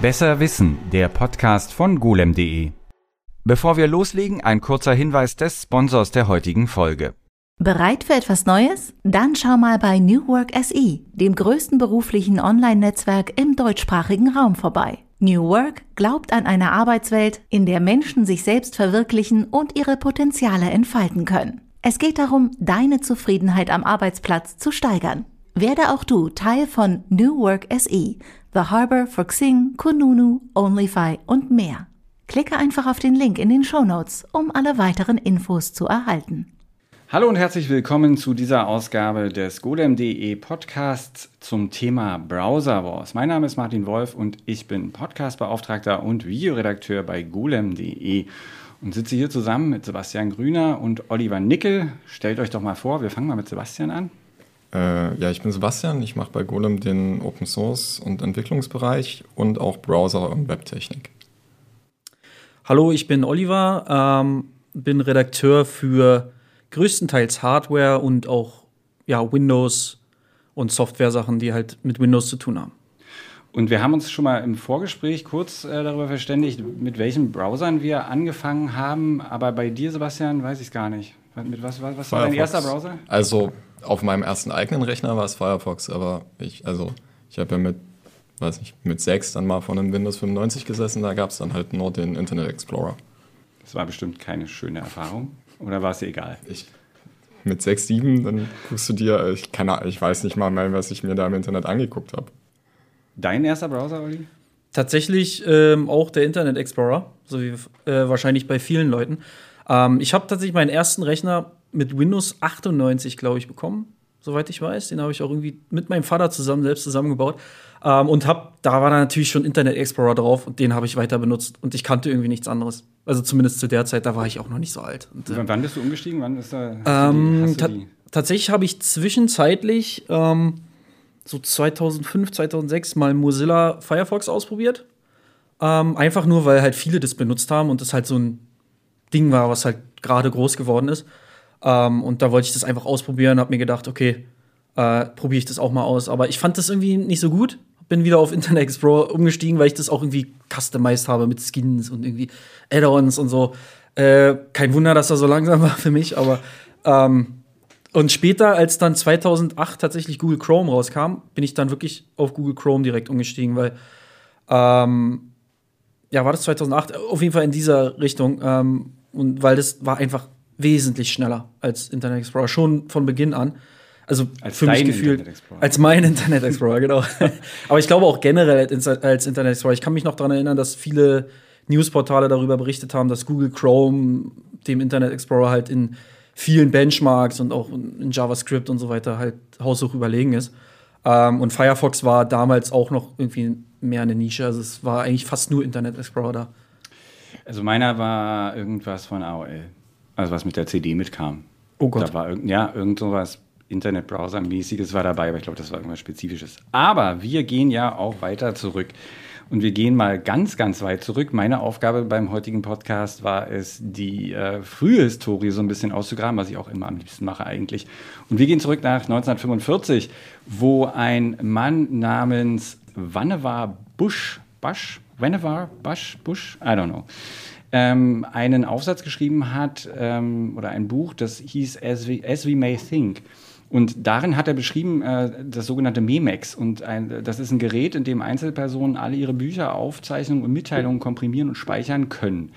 Besser Wissen, der Podcast von golem.de. Bevor wir loslegen, ein kurzer Hinweis des Sponsors der heutigen Folge. Bereit für etwas Neues? Dann schau mal bei New Work SE, dem größten beruflichen Online-Netzwerk im deutschsprachigen Raum vorbei. New Work glaubt an eine Arbeitswelt, in der Menschen sich selbst verwirklichen und ihre Potenziale entfalten können. Es geht darum, deine Zufriedenheit am Arbeitsplatz zu steigern. Werde auch du Teil von New Work SE, The Harbor for Xing, Kununu, OnlyFi und mehr. Klicke einfach auf den Link in den Show Notes, um alle weiteren Infos zu erhalten. Hallo und herzlich willkommen zu dieser Ausgabe des golem.de Podcasts zum Thema Browser Wars. Mein Name ist Martin Wolf und ich bin Podcastbeauftragter und Videoredakteur bei golem.de und sitze hier zusammen mit Sebastian Grüner und Oliver Nickel. Stellt euch doch mal vor, wir fangen mal mit Sebastian an. Äh, ja, ich bin Sebastian. Ich mache bei Golem den Open Source und Entwicklungsbereich und auch Browser und Webtechnik. Hallo, ich bin Oliver, ähm, bin Redakteur für größtenteils Hardware und auch ja, Windows und Software-Sachen, die halt mit Windows zu tun haben. Und wir haben uns schon mal im Vorgespräch kurz äh, darüber verständigt, mit welchen Browsern wir angefangen haben. Aber bei dir, Sebastian, weiß ich es gar nicht. Mit was, was, was war dein erster Browser? Also auf meinem ersten eigenen Rechner war es Firefox, aber ich, also ich habe ja mit, weiß nicht, mit 6 dann mal von einem Windows 95 gesessen, da gab es dann halt nur den Internet Explorer. Das war bestimmt keine schöne Erfahrung. Oder war es dir egal? Ich, mit 6, 7, dann guckst du dir, ich, kann, ich weiß nicht mal mehr, was ich mir da im Internet angeguckt habe. Dein erster Browser, Olli? Tatsächlich ähm, auch der Internet Explorer, so wie äh, wahrscheinlich bei vielen Leuten. Ähm, ich habe tatsächlich meinen ersten Rechner mit Windows 98, glaube ich, bekommen, soweit ich weiß. Den habe ich auch irgendwie mit meinem Vater zusammen selbst zusammengebaut. Ähm, und hab, da war dann natürlich schon Internet Explorer drauf und den habe ich weiter benutzt. Und ich kannte irgendwie nichts anderes. Also zumindest zu der Zeit, da war ich auch noch nicht so alt. Und, äh, wann bist du umgestiegen? Wann ist da? Ähm, ta tatsächlich habe ich zwischenzeitlich ähm, so 2005, 2006 mal Mozilla Firefox ausprobiert. Ähm, einfach nur, weil halt viele das benutzt haben und das halt so ein Ding war, was halt gerade groß geworden ist. Ähm, und da wollte ich das einfach ausprobieren, habe mir gedacht, okay, äh, probiere ich das auch mal aus. Aber ich fand das irgendwie nicht so gut. Bin wieder auf Internet Explorer umgestiegen, weil ich das auch irgendwie customized habe mit Skins und irgendwie Add-ons und so. Äh, kein Wunder, dass er so langsam war für mich, aber ähm, und später, als dann 2008 tatsächlich Google Chrome rauskam, bin ich dann wirklich auf Google Chrome direkt umgestiegen, weil ähm, ja, war das 2008? Auf jeden Fall in dieser Richtung. Ähm, und weil das war einfach wesentlich schneller als Internet Explorer, schon von Beginn an. Also als für mich gefühlt als mein Internet Explorer, genau. Aber ich glaube auch generell als Internet Explorer. Ich kann mich noch daran erinnern, dass viele Newsportale darüber berichtet haben, dass Google Chrome dem Internet Explorer halt in vielen Benchmarks und auch in JavaScript und so weiter halt haushoch überlegen ist. Ähm, und Firefox war damals auch noch irgendwie mehr eine Nische. Also es war eigentlich fast nur Internet Explorer da. Also meiner war irgendwas von AOL. Also was mit der CD mitkam. Oh Gott. Da war irgend, ja, irgend sowas Internetbrowser-mäßiges war dabei, aber ich glaube, das war irgendwas Spezifisches. Aber wir gehen ja auch weiter zurück. Und wir gehen mal ganz, ganz weit zurück. Meine Aufgabe beim heutigen Podcast war es, die äh, frühe Historie so ein bisschen auszugraben, was ich auch immer am liebsten mache eigentlich. Und wir gehen zurück nach 1945, wo ein Mann namens Vannevar Bush, Bush, Vannevar Bush, Bush, I don't know, ähm, einen Aufsatz geschrieben hat ähm, oder ein Buch, das hieß As We, As We May Think. Und darin hat er beschrieben äh, das sogenannte Memex. Und ein, das ist ein Gerät, in dem Einzelpersonen alle ihre Bücher, Aufzeichnungen und Mitteilungen komprimieren und speichern können.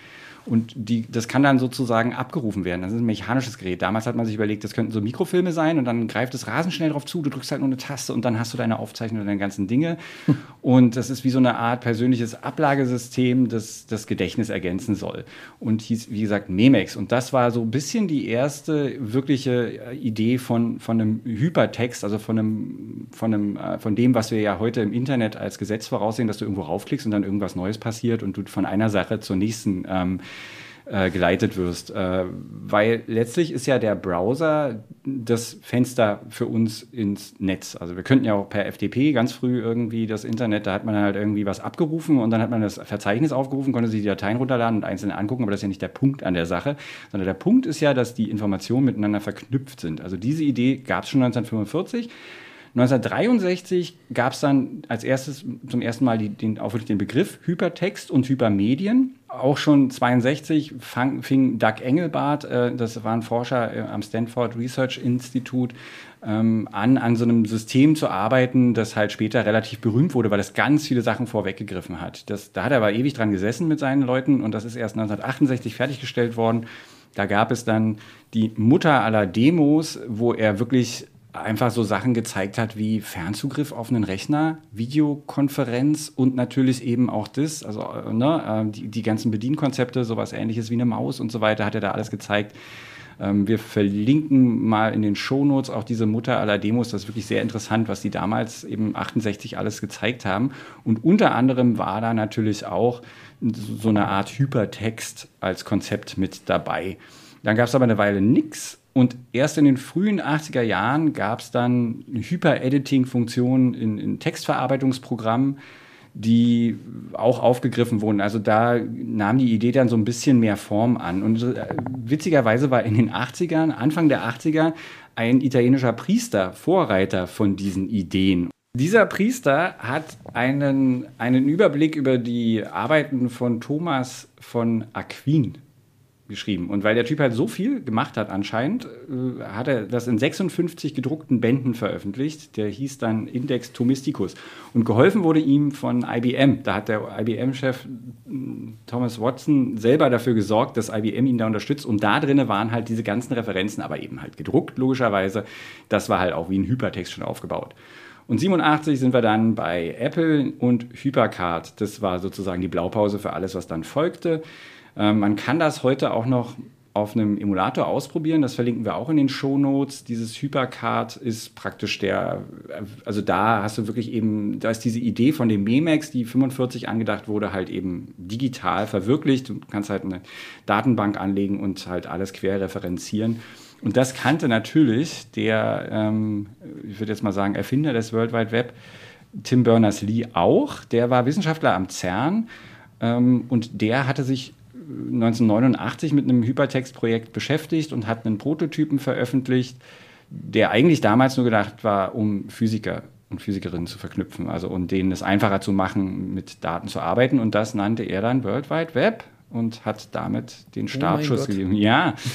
Und die, das kann dann sozusagen abgerufen werden. Das ist ein mechanisches Gerät. Damals hat man sich überlegt, das könnten so Mikrofilme sein und dann greift es rasend schnell drauf zu. Du drückst halt nur eine Taste und dann hast du deine Aufzeichnung und deine ganzen Dinge. Und das ist wie so eine Art persönliches Ablagesystem, das das Gedächtnis ergänzen soll. Und hieß, wie gesagt, Memex. Und das war so ein bisschen die erste wirkliche äh, Idee von, von einem Hypertext, also von, einem, von, einem, äh, von dem, was wir ja heute im Internet als Gesetz voraussehen, dass du irgendwo raufklickst und dann irgendwas Neues passiert und du von einer Sache zur nächsten ähm, äh, geleitet wirst. Äh, weil letztlich ist ja der Browser das Fenster für uns ins Netz. Also wir könnten ja auch per FTP ganz früh irgendwie das Internet, da hat man halt irgendwie was abgerufen und dann hat man das Verzeichnis aufgerufen, konnte sich die Dateien runterladen und einzeln angucken, aber das ist ja nicht der Punkt an der Sache, sondern der Punkt ist ja, dass die Informationen miteinander verknüpft sind. Also diese Idee gab es schon 1945. 1963 gab es dann als erstes zum ersten Mal die, den, auch wirklich den Begriff Hypertext und Hypermedien. Auch schon 62 fang, fing Doug Engelbart, äh, das war ein Forscher äh, am Stanford Research Institute, ähm, an, an so einem System zu arbeiten, das halt später relativ berühmt wurde, weil es ganz viele Sachen vorweggegriffen hat. Das, da hat er aber ewig dran gesessen mit seinen Leuten und das ist erst 1968 fertiggestellt worden. Da gab es dann die Mutter aller Demos, wo er wirklich einfach so Sachen gezeigt hat wie Fernzugriff auf einen Rechner, Videokonferenz und natürlich eben auch das, also äh, ne, äh, die, die ganzen Bedienkonzepte, sowas ähnliches wie eine Maus und so weiter, hat er da alles gezeigt. Ähm, wir verlinken mal in den Shownotes auch diese Mutter aller Demos. Das ist wirklich sehr interessant, was die damals eben 68 alles gezeigt haben. Und unter anderem war da natürlich auch so eine Art Hypertext als Konzept mit dabei. Dann gab es aber eine Weile nichts und erst in den frühen 80er Jahren gab es dann Hyper-Editing-Funktionen in, in Textverarbeitungsprogrammen, die auch aufgegriffen wurden. Also da nahm die Idee dann so ein bisschen mehr Form an. Und äh, witzigerweise war in den 80ern, Anfang der 80er, ein italienischer Priester Vorreiter von diesen Ideen. Dieser Priester hat einen, einen Überblick über die Arbeiten von Thomas von Aquin geschrieben. Und weil der Typ halt so viel gemacht hat anscheinend, äh, hat er das in 56 gedruckten Bänden veröffentlicht. Der hieß dann Index Thomisticus. Und geholfen wurde ihm von IBM. Da hat der IBM-Chef Thomas Watson selber dafür gesorgt, dass IBM ihn da unterstützt. Und da drinnen waren halt diese ganzen Referenzen, aber eben halt gedruckt, logischerweise. Das war halt auch wie ein Hypertext schon aufgebaut. Und 87 sind wir dann bei Apple und Hypercard. Das war sozusagen die Blaupause für alles, was dann folgte. Ähm, man kann das heute auch noch auf einem Emulator ausprobieren. Das verlinken wir auch in den Show Notes. Dieses Hypercard ist praktisch der, also da hast du wirklich eben, da ist diese Idee von dem Memex, die 45 angedacht wurde, halt eben digital verwirklicht. Du kannst halt eine Datenbank anlegen und halt alles quer referenzieren. Und das kannte natürlich der, ähm, ich würde jetzt mal sagen, Erfinder des World Wide Web, Tim Berners-Lee auch. Der war Wissenschaftler am CERN ähm, und der hatte sich 1989 mit einem Hypertext-Projekt beschäftigt und hat einen Prototypen veröffentlicht, der eigentlich damals nur gedacht war, um Physiker und Physikerinnen zu verknüpfen, also um denen es einfacher zu machen, mit Daten zu arbeiten. Und das nannte er dann World Wide Web und hat damit den oh Startschuss oh gegeben. Ja.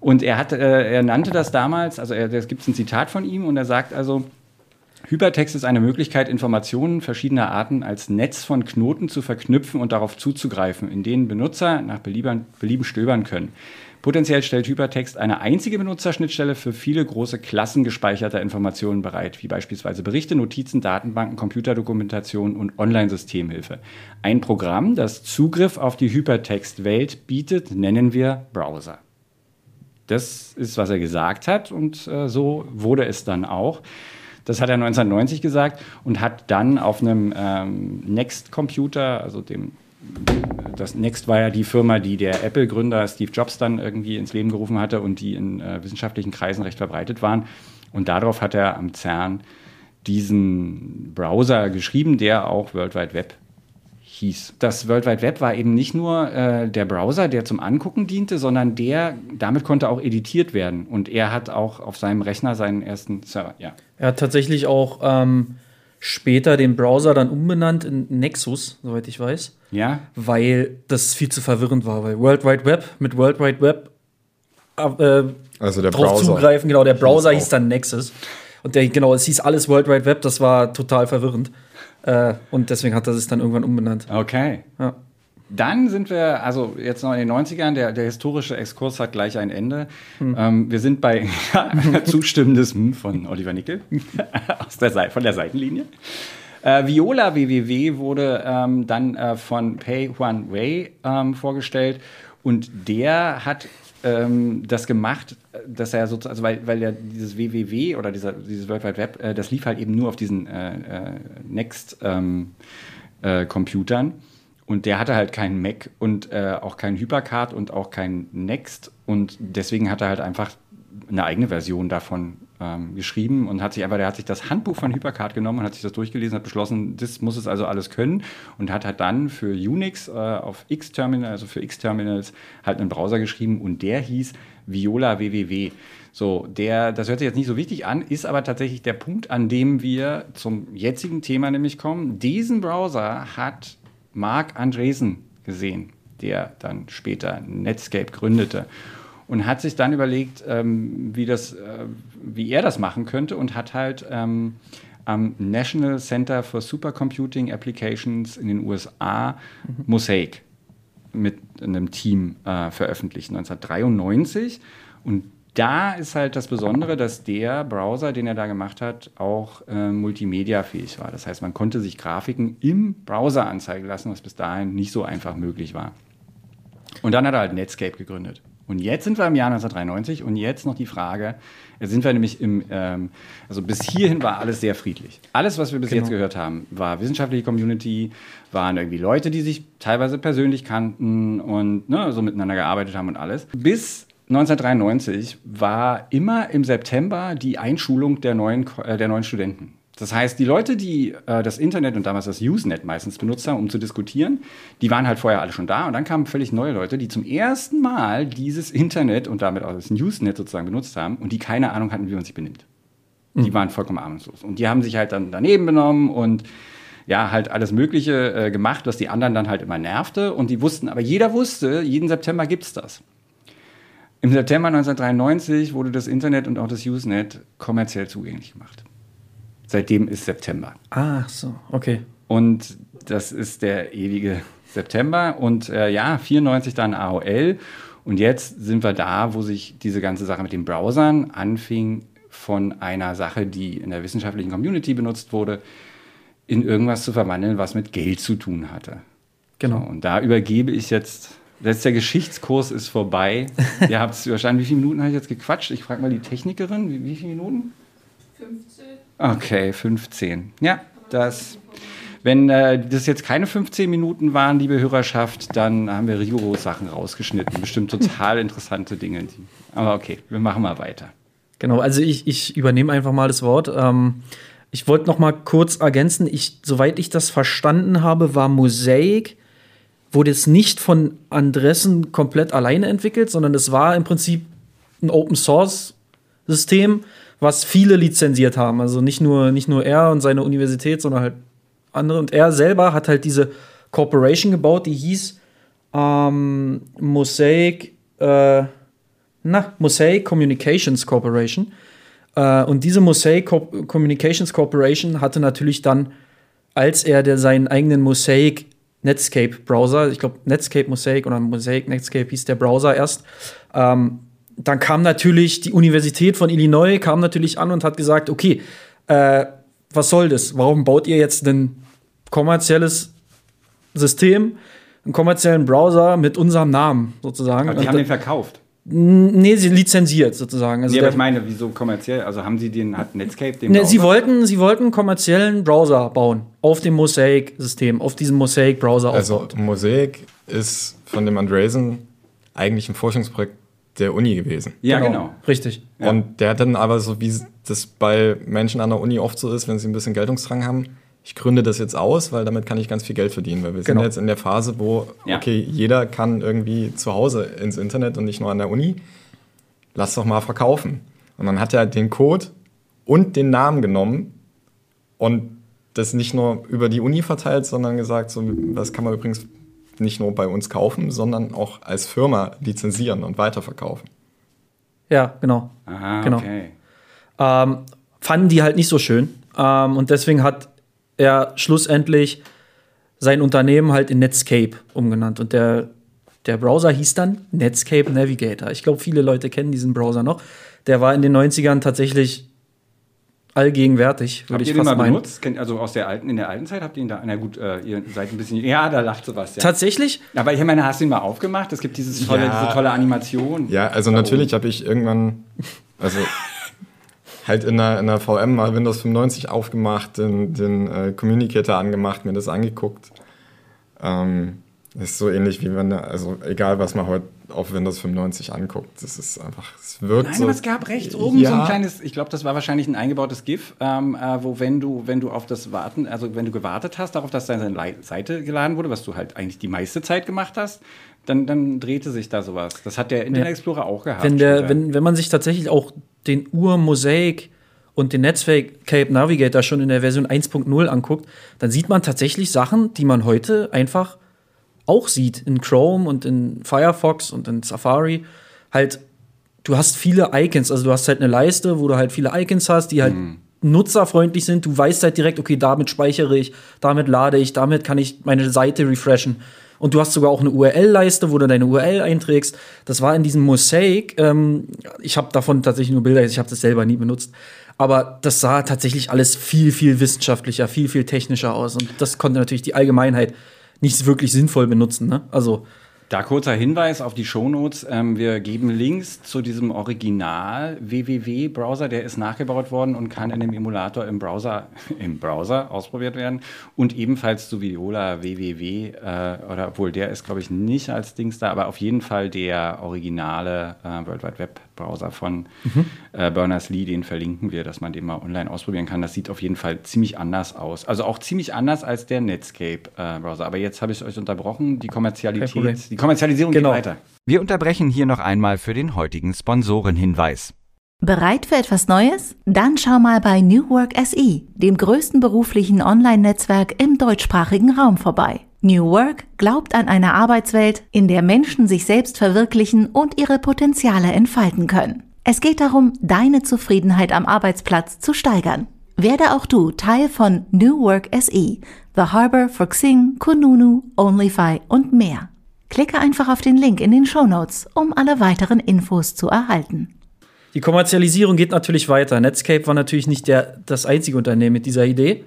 Und er, hat, äh, er nannte das damals, also es gibt ein Zitat von ihm und er sagt also, Hypertext ist eine Möglichkeit, Informationen verschiedener Arten als Netz von Knoten zu verknüpfen und darauf zuzugreifen, in denen Benutzer nach Belieben, Belieben stöbern können. Potenziell stellt Hypertext eine einzige Benutzerschnittstelle für viele große Klassen gespeicherter Informationen bereit, wie beispielsweise Berichte, Notizen, Datenbanken, Computerdokumentation und Online-Systemhilfe. Ein Programm, das Zugriff auf die Hypertext-Welt bietet, nennen wir Browser. Das ist, was er gesagt hat und äh, so wurde es dann auch. Das hat er 1990 gesagt und hat dann auf einem ähm, Next-Computer, also dem das Next war ja die Firma, die der Apple-Gründer Steve Jobs dann irgendwie ins Leben gerufen hatte und die in äh, wissenschaftlichen Kreisen recht verbreitet waren. Und darauf hat er am CERN diesen Browser geschrieben, der auch World Wide Web hieß. Das World Wide Web war eben nicht nur äh, der Browser, der zum Angucken diente, sondern der, damit konnte auch editiert werden. Und er hat auch auf seinem Rechner seinen ersten Server, ja. Er hat tatsächlich auch ähm, später den Browser dann umbenannt in Nexus, soweit ich weiß. Ja. Weil das viel zu verwirrend war, weil World Wide Web mit World Wide Web äh, also der drauf Browser. zugreifen, genau, der Browser hieß dann Nexus. Und der, genau, es hieß alles World Wide Web, das war total verwirrend. Äh, und deswegen hat er es dann irgendwann umbenannt. Okay. Ja. Dann sind wir, also jetzt noch in den 90ern, der, der historische Exkurs hat gleich ein Ende. Hm. Ähm, wir sind bei zustimmendes hm von Oliver Nickel aus der Seite, von der Seitenlinie. Äh, Viola WWW wurde ähm, dann äh, von Pei Huan Wei ähm, vorgestellt und der hat ähm, das gemacht, dass er sozusagen, also weil, weil ja dieses WWW oder dieser, dieses World Wide Web, äh, das lief halt eben nur auf diesen äh, äh Next-Computern. Und der hatte halt keinen Mac und äh, auch keinen Hypercard und auch keinen Next. Und deswegen hat er halt einfach eine eigene Version davon ähm, geschrieben und hat sich aber, der hat sich das Handbuch von Hypercard genommen und hat sich das durchgelesen, hat beschlossen, das muss es also alles können und hat halt dann für Unix äh, auf X-Terminal, also für X-Terminals, halt einen Browser geschrieben und der hieß Viola WWW. So, der, das hört sich jetzt nicht so wichtig an, ist aber tatsächlich der Punkt, an dem wir zum jetzigen Thema nämlich kommen. Diesen Browser hat Mark Andresen gesehen, der dann später Netscape gründete und hat sich dann überlegt, ähm, wie, das, äh, wie er das machen könnte und hat halt ähm, am National Center for Supercomputing Applications in den USA mhm. Mosaic mit einem Team äh, veröffentlicht, 1993. Und da ist halt das Besondere, dass der Browser, den er da gemacht hat, auch äh, multimediafähig war. Das heißt, man konnte sich Grafiken im Browser anzeigen lassen, was bis dahin nicht so einfach möglich war. Und dann hat er halt Netscape gegründet. Und jetzt sind wir im Jahr 1993 und jetzt noch die Frage, jetzt sind wir nämlich im, ähm, also bis hierhin war alles sehr friedlich. Alles, was wir bis genau. jetzt gehört haben, war wissenschaftliche Community, waren irgendwie Leute, die sich teilweise persönlich kannten und ne, so miteinander gearbeitet haben und alles. Bis 1993 war immer im September die Einschulung der neuen, äh, der neuen Studenten. Das heißt, die Leute, die äh, das Internet und damals das Usenet meistens benutzt haben, um zu diskutieren, die waren halt vorher alle schon da. Und dann kamen völlig neue Leute, die zum ersten Mal dieses Internet und damit auch das Usenet sozusagen benutzt haben und die keine Ahnung hatten, wie man sich benimmt. Mhm. Die waren vollkommen ahnungslos. Und die haben sich halt dann daneben benommen und ja, halt alles Mögliche äh, gemacht, was die anderen dann halt immer nervte. Und die wussten, aber jeder wusste, jeden September gibt es das. Im September 1993 wurde das Internet und auch das Usenet kommerziell zugänglich gemacht. Seitdem ist September. Ach so, okay. Und das ist der ewige September. Und äh, ja, 94 dann AOL. Und jetzt sind wir da, wo sich diese ganze Sache mit den Browsern anfing von einer Sache, die in der wissenschaftlichen Community benutzt wurde, in irgendwas zu verwandeln, was mit Geld zu tun hatte. Genau. So, und da übergebe ich jetzt Jetzt der Geschichtskurs ist vorbei. Ihr habt es wahrscheinlich, wie viele Minuten habe ich jetzt gequatscht? Ich frage mal die Technikerin, wie, wie viele Minuten? 15. Okay, 15. Ja, das. Wenn äh, das jetzt keine 15 Minuten waren, liebe Hörerschaft, dann haben wir rigoros Sachen rausgeschnitten. Bestimmt total interessante Dinge. Aber okay, wir machen mal weiter. Genau, also ich, ich übernehme einfach mal das Wort. Ähm, ich wollte noch mal kurz ergänzen, ich, soweit ich das verstanden habe, war Mosaik wurde es nicht von Andressen komplett alleine entwickelt, sondern es war im Prinzip ein Open Source System, was viele lizenziert haben. Also nicht nur, nicht nur er und seine Universität, sondern halt andere. Und er selber hat halt diese Corporation gebaut, die hieß ähm, Mosaic, äh, na, Mosaic Communications Corporation. Äh, und diese Mosaic Co Communications Corporation hatte natürlich dann, als er der, seinen eigenen Mosaic Netscape-Browser. Ich glaube, Netscape Mosaic oder Mosaic Netscape hieß der Browser erst. Ähm, dann kam natürlich die Universität von Illinois, kam natürlich an und hat gesagt, okay, äh, was soll das? Warum baut ihr jetzt ein kommerzielles System, einen kommerziellen Browser mit unserem Namen sozusagen? Aber die haben den verkauft. Nee, sie lizenziert sozusagen. Also nee, aber ich meine, wieso kommerziell? Also haben sie den, hat Netscape den nee, sie wollten, sie wollten einen kommerziellen Browser bauen. Auf dem Mosaic-System, auf diesem Mosaic-Browser Also Mosaic ist von dem Andreessen eigentlich ein Forschungsprojekt der Uni gewesen. Ja, genau. genau. Richtig. Und der hat dann aber so, wie das bei Menschen an der Uni oft so ist, wenn sie ein bisschen Geltungsdrang haben, ich gründe das jetzt aus, weil damit kann ich ganz viel Geld verdienen. Weil wir genau. sind jetzt in der Phase, wo, ja. okay, jeder kann irgendwie zu Hause ins Internet und nicht nur an der Uni. Lass doch mal verkaufen. Und dann hat er den Code und den Namen genommen und das nicht nur über die Uni verteilt, sondern gesagt, so, das kann man übrigens nicht nur bei uns kaufen, sondern auch als Firma lizenzieren und weiterverkaufen. Ja, genau. Aha, genau. okay. Ähm, fanden die halt nicht so schön. Ähm, und deswegen hat er schlussendlich sein Unternehmen halt in Netscape umgenannt. Und der, der Browser hieß dann Netscape Navigator. Ich glaube, viele Leute kennen diesen Browser noch. Der war in den 90ern tatsächlich allgegenwärtig, würde ich ihr fast den mal meinen. benutzt? Also aus der alten, in der alten Zeit habt ihr ihn da, na gut, äh, ihr seid ein bisschen, ja, da lacht Sebastian. Tatsächlich? Aber ich meine, hast du ihn mal aufgemacht? Es gibt dieses tolle, ja. diese tolle Animation. Ja, also natürlich habe ich irgendwann, also halt in der, in der VM mal Windows 95 aufgemacht, den, den äh, Communicator angemacht, mir das angeguckt. Ähm, ist so ähnlich wie wenn, also egal was man heute auf Windows 95 anguckt. Das ist einfach, es wird Nein, so, aber es gab rechts oben ja. so ein kleines, ich glaube, das war wahrscheinlich ein eingebautes GIF, ähm, äh, wo wenn du, wenn du auf das Warten, also wenn du gewartet hast darauf, dass deine Seite geladen wurde, was du halt eigentlich die meiste Zeit gemacht hast, dann, dann drehte sich da sowas. Das hat der Internet Explorer auch gehabt. Wenn, der, wenn, wenn man sich tatsächlich auch den Ur-Mosaic und den Netscape Navigator schon in der Version 1.0 anguckt, dann sieht man tatsächlich Sachen, die man heute einfach auch sieht in Chrome und in Firefox und in Safari. Halt, du hast viele Icons, also du hast halt eine Leiste, wo du halt viele Icons hast, die halt mhm. nutzerfreundlich sind. Du weißt halt direkt, okay, damit speichere ich, damit lade ich, damit kann ich meine Seite refreshen. Und du hast sogar auch eine URL-Leiste, wo du deine URL einträgst. Das war in diesem Mosaic. Ähm, ich habe davon tatsächlich nur Bilder, ich habe das selber nie benutzt. Aber das sah tatsächlich alles viel, viel wissenschaftlicher, viel, viel technischer aus. Und das konnte natürlich die Allgemeinheit nicht wirklich sinnvoll benutzen. Ne? Also da kurzer Hinweis auf die Shownotes. Ähm, wir geben Links zu diesem Original www-Browser, der ist nachgebaut worden und kann in dem Emulator im Browser, im Browser ausprobiert werden. Und ebenfalls zu Viola www, äh, oder obwohl der ist, glaube ich, nicht als Dings da, aber auf jeden Fall der originale äh, World Wide Web Browser von mhm. äh, Berners-Lee, den verlinken wir, dass man den mal online ausprobieren kann. Das sieht auf jeden Fall ziemlich anders aus. Also auch ziemlich anders als der Netscape-Browser. Äh, aber jetzt habe ich euch unterbrochen. Die Kommerzialität, die Kommerzialisierung genau. geht weiter. Wir unterbrechen hier noch einmal für den heutigen Sponsorenhinweis. Bereit für etwas Neues? Dann schau mal bei New Work SE, dem größten beruflichen Online-Netzwerk im deutschsprachigen Raum vorbei. New Work glaubt an eine Arbeitswelt, in der Menschen sich selbst verwirklichen und ihre Potenziale entfalten können. Es geht darum, deine Zufriedenheit am Arbeitsplatz zu steigern. Werde auch du Teil von New Work SE, The Harbor for Xing, Kununu, OnlyFi und mehr. Klicke einfach auf den Link in den Show Notes, um alle weiteren Infos zu erhalten. Die Kommerzialisierung geht natürlich weiter. Netscape war natürlich nicht der, das einzige Unternehmen mit dieser Idee.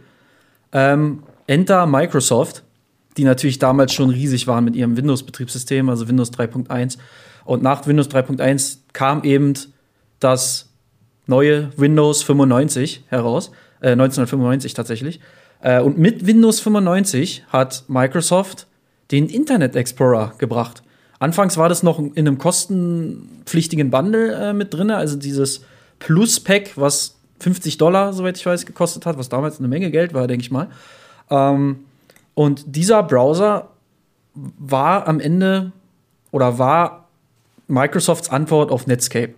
Ähm, Enter Microsoft die natürlich damals schon riesig waren mit ihrem Windows-Betriebssystem, also Windows 3.1. Und nach Windows 3.1 kam eben das neue Windows 95 heraus, äh, 1995 tatsächlich. Äh, und mit Windows 95 hat Microsoft den Internet Explorer gebracht. Anfangs war das noch in einem kostenpflichtigen Bundle äh, mit drin, also dieses Plus-Pack, was 50 Dollar, soweit ich weiß, gekostet hat, was damals eine Menge Geld war, denke ich mal. Ähm, und dieser Browser war am Ende oder war Microsofts Antwort auf Netscape.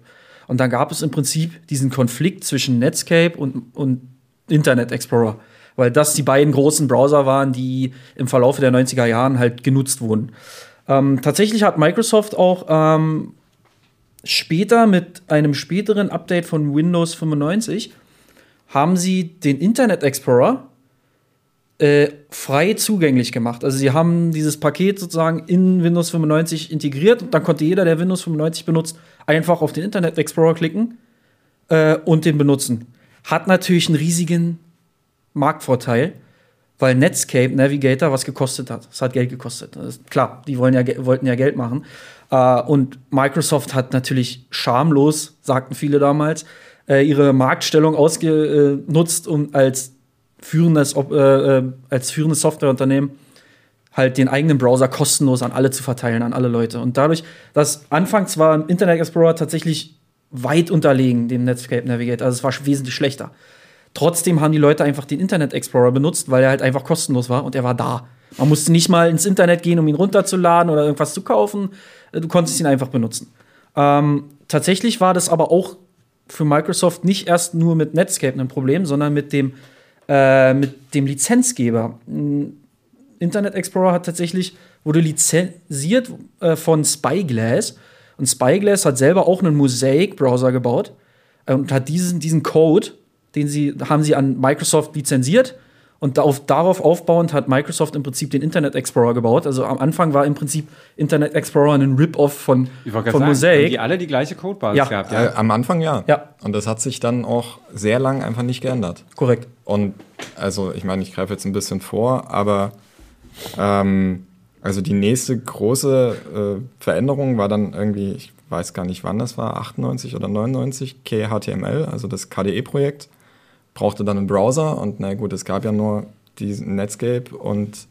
Und dann gab es im Prinzip diesen Konflikt zwischen Netscape und, und Internet Explorer, weil das die beiden großen Browser waren, die im Verlauf der 90er Jahren halt genutzt wurden. Ähm, tatsächlich hat Microsoft auch ähm, später mit einem späteren Update von Windows 95 haben sie den Internet Explorer äh, frei zugänglich gemacht. Also sie haben dieses Paket sozusagen in Windows 95 integriert und dann konnte jeder, der Windows 95 benutzt, einfach auf den Internet Explorer klicken äh, und den benutzen. Hat natürlich einen riesigen Marktvorteil, weil Netscape Navigator was gekostet hat. Es hat Geld gekostet. klar, die wollen ja, wollten ja Geld machen. Äh, und Microsoft hat natürlich schamlos, sagten viele damals, äh, ihre Marktstellung ausgenutzt, um als führendes, äh, äh, als führendes Softwareunternehmen halt den eigenen Browser kostenlos an alle zu verteilen, an alle Leute. Und dadurch, dass anfangs war Internet Explorer tatsächlich weit unterlegen dem Netscape Navigator, also es war wesentlich schlechter. Trotzdem haben die Leute einfach den Internet Explorer benutzt, weil er halt einfach kostenlos war und er war da. Man musste nicht mal ins Internet gehen, um ihn runterzuladen oder irgendwas zu kaufen. Äh, du konntest ihn einfach benutzen. Ähm, tatsächlich war das aber auch für Microsoft nicht erst nur mit Netscape ein Problem, sondern mit dem äh, mit dem Lizenzgeber. Internet Explorer hat tatsächlich, wurde lizenziert äh, von Spyglass. Und Spyglass hat selber auch einen Mosaic-Browser gebaut äh, und hat diesen, diesen Code, den sie, haben sie an Microsoft lizenziert und darauf, darauf aufbauend hat Microsoft im Prinzip den Internet Explorer gebaut. Also am Anfang war im Prinzip Internet Explorer ein Rip-Off von, von sagen, Mosaic. Haben die alle die gleiche Codebasis ja. gehabt? Ja, äh, am Anfang ja. ja. Und das hat sich dann auch sehr lang einfach nicht geändert. Korrekt. Und also ich meine, ich greife jetzt ein bisschen vor, aber ähm, also die nächste große äh, Veränderung war dann irgendwie, ich weiß gar nicht wann das war, 98 oder 99, KHTML, also das KDE-Projekt brauchte dann einen Browser und na gut, es gab ja nur diesen Netscape und